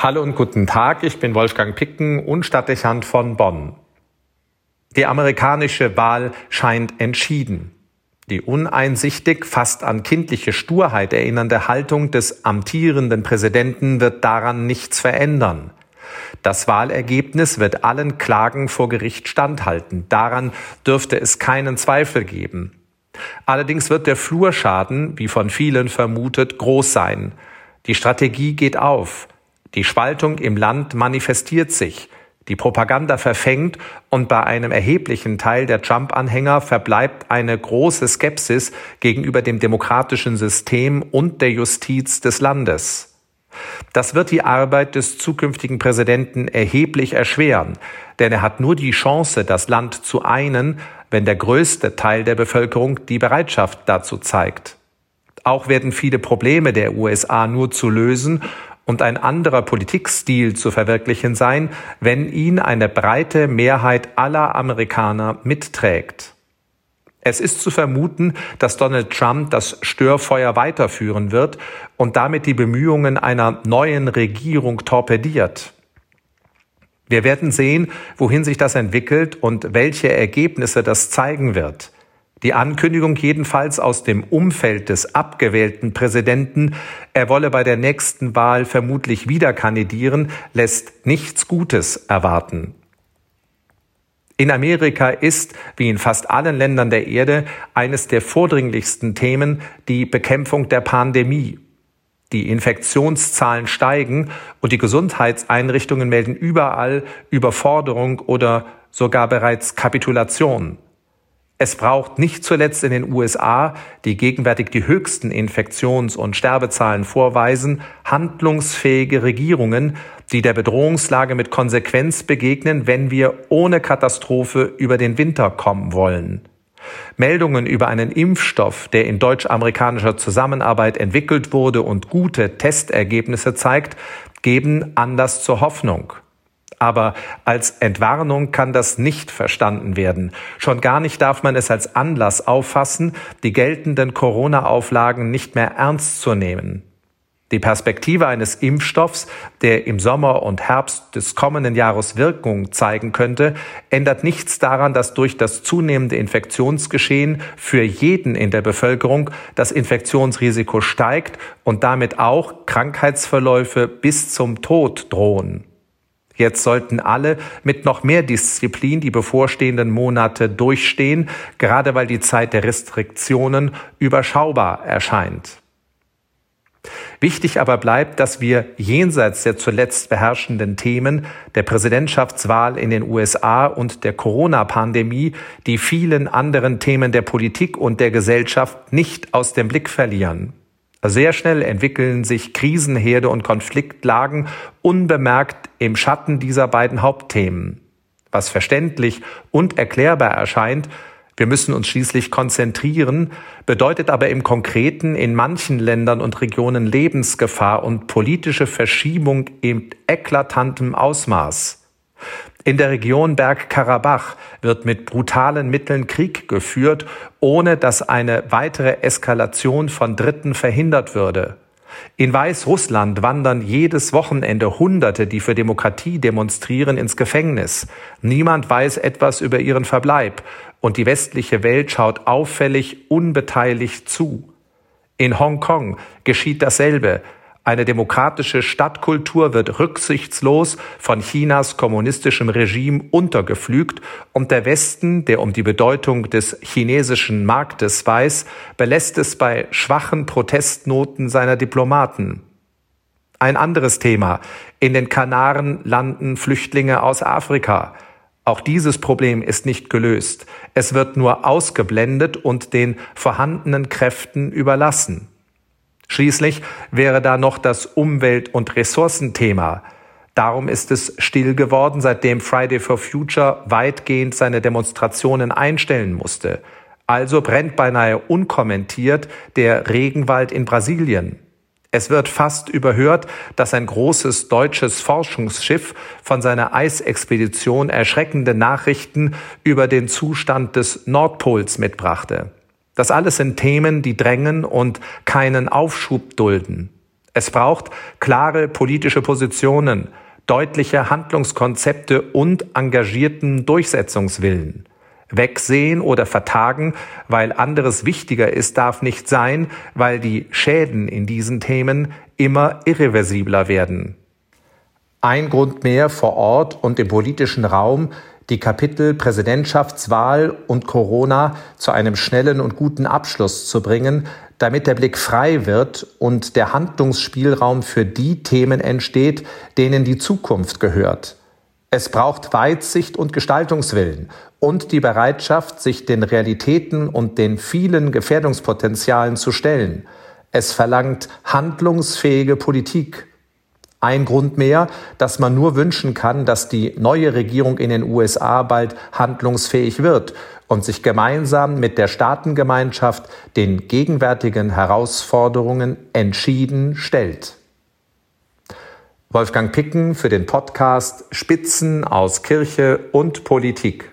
Hallo und guten Tag, ich bin Wolfgang Picken und Stadtdechant von Bonn. Die amerikanische Wahl scheint entschieden. Die uneinsichtig, fast an kindliche Sturheit erinnernde Haltung des amtierenden Präsidenten wird daran nichts verändern. Das Wahlergebnis wird allen Klagen vor Gericht standhalten. Daran dürfte es keinen Zweifel geben. Allerdings wird der Flurschaden, wie von vielen vermutet, groß sein. Die Strategie geht auf. Die Spaltung im Land manifestiert sich. Die Propaganda verfängt und bei einem erheblichen Teil der Trump-Anhänger verbleibt eine große Skepsis gegenüber dem demokratischen System und der Justiz des Landes. Das wird die Arbeit des zukünftigen Präsidenten erheblich erschweren, denn er hat nur die Chance, das Land zu einen, wenn der größte Teil der Bevölkerung die Bereitschaft dazu zeigt. Auch werden viele Probleme der USA nur zu lösen und ein anderer Politikstil zu verwirklichen sein, wenn ihn eine breite Mehrheit aller Amerikaner mitträgt. Es ist zu vermuten, dass Donald Trump das Störfeuer weiterführen wird und damit die Bemühungen einer neuen Regierung torpediert. Wir werden sehen, wohin sich das entwickelt und welche Ergebnisse das zeigen wird. Die Ankündigung jedenfalls aus dem Umfeld des abgewählten Präsidenten, er wolle bei der nächsten Wahl vermutlich wieder kandidieren, lässt nichts Gutes erwarten. In Amerika ist, wie in fast allen Ländern der Erde, eines der vordringlichsten Themen die Bekämpfung der Pandemie. Die Infektionszahlen steigen und die Gesundheitseinrichtungen melden überall Überforderung oder sogar bereits Kapitulation. Es braucht nicht zuletzt in den USA, die gegenwärtig die höchsten Infektions- und Sterbezahlen vorweisen, handlungsfähige Regierungen, die der Bedrohungslage mit Konsequenz begegnen, wenn wir ohne Katastrophe über den Winter kommen wollen. Meldungen über einen Impfstoff, der in deutsch-amerikanischer Zusammenarbeit entwickelt wurde und gute Testergebnisse zeigt, geben Anlass zur Hoffnung. Aber als Entwarnung kann das nicht verstanden werden. Schon gar nicht darf man es als Anlass auffassen, die geltenden Corona-Auflagen nicht mehr ernst zu nehmen. Die Perspektive eines Impfstoffs, der im Sommer und Herbst des kommenden Jahres Wirkung zeigen könnte, ändert nichts daran, dass durch das zunehmende Infektionsgeschehen für jeden in der Bevölkerung das Infektionsrisiko steigt und damit auch Krankheitsverläufe bis zum Tod drohen. Jetzt sollten alle mit noch mehr Disziplin die bevorstehenden Monate durchstehen, gerade weil die Zeit der Restriktionen überschaubar erscheint. Wichtig aber bleibt, dass wir jenseits der zuletzt beherrschenden Themen der Präsidentschaftswahl in den USA und der Corona-Pandemie die vielen anderen Themen der Politik und der Gesellschaft nicht aus dem Blick verlieren. Sehr schnell entwickeln sich Krisenherde und Konfliktlagen unbemerkt im Schatten dieser beiden Hauptthemen. Was verständlich und erklärbar erscheint, wir müssen uns schließlich konzentrieren, bedeutet aber im Konkreten in manchen Ländern und Regionen Lebensgefahr und politische Verschiebung in eklatantem Ausmaß. In der Region Bergkarabach wird mit brutalen Mitteln Krieg geführt, ohne dass eine weitere Eskalation von Dritten verhindert würde. In Weißrussland wandern jedes Wochenende Hunderte, die für Demokratie demonstrieren, ins Gefängnis. Niemand weiß etwas über ihren Verbleib und die westliche Welt schaut auffällig unbeteiligt zu. In Hongkong geschieht dasselbe. Eine demokratische Stadtkultur wird rücksichtslos von Chinas kommunistischem Regime untergepflügt und der Westen, der um die Bedeutung des chinesischen Marktes weiß, belässt es bei schwachen Protestnoten seiner Diplomaten. Ein anderes Thema. In den Kanaren landen Flüchtlinge aus Afrika. Auch dieses Problem ist nicht gelöst. Es wird nur ausgeblendet und den vorhandenen Kräften überlassen. Schließlich wäre da noch das Umwelt- und Ressourcenthema. Darum ist es still geworden, seitdem Friday for Future weitgehend seine Demonstrationen einstellen musste. Also brennt beinahe unkommentiert der Regenwald in Brasilien. Es wird fast überhört, dass ein großes deutsches Forschungsschiff von seiner Eisexpedition erschreckende Nachrichten über den Zustand des Nordpols mitbrachte. Das alles sind Themen, die drängen und keinen Aufschub dulden. Es braucht klare politische Positionen, deutliche Handlungskonzepte und engagierten Durchsetzungswillen. Wegsehen oder vertagen, weil anderes wichtiger ist, darf nicht sein, weil die Schäden in diesen Themen immer irreversibler werden. Ein Grund mehr vor Ort und im politischen Raum, die Kapitel Präsidentschaftswahl und Corona zu einem schnellen und guten Abschluss zu bringen, damit der Blick frei wird und der Handlungsspielraum für die Themen entsteht, denen die Zukunft gehört. Es braucht Weitsicht und Gestaltungswillen und die Bereitschaft, sich den Realitäten und den vielen Gefährdungspotenzialen zu stellen. Es verlangt handlungsfähige Politik. Ein Grund mehr, dass man nur wünschen kann, dass die neue Regierung in den USA bald handlungsfähig wird und sich gemeinsam mit der Staatengemeinschaft den gegenwärtigen Herausforderungen entschieden stellt. Wolfgang Picken für den Podcast Spitzen aus Kirche und Politik.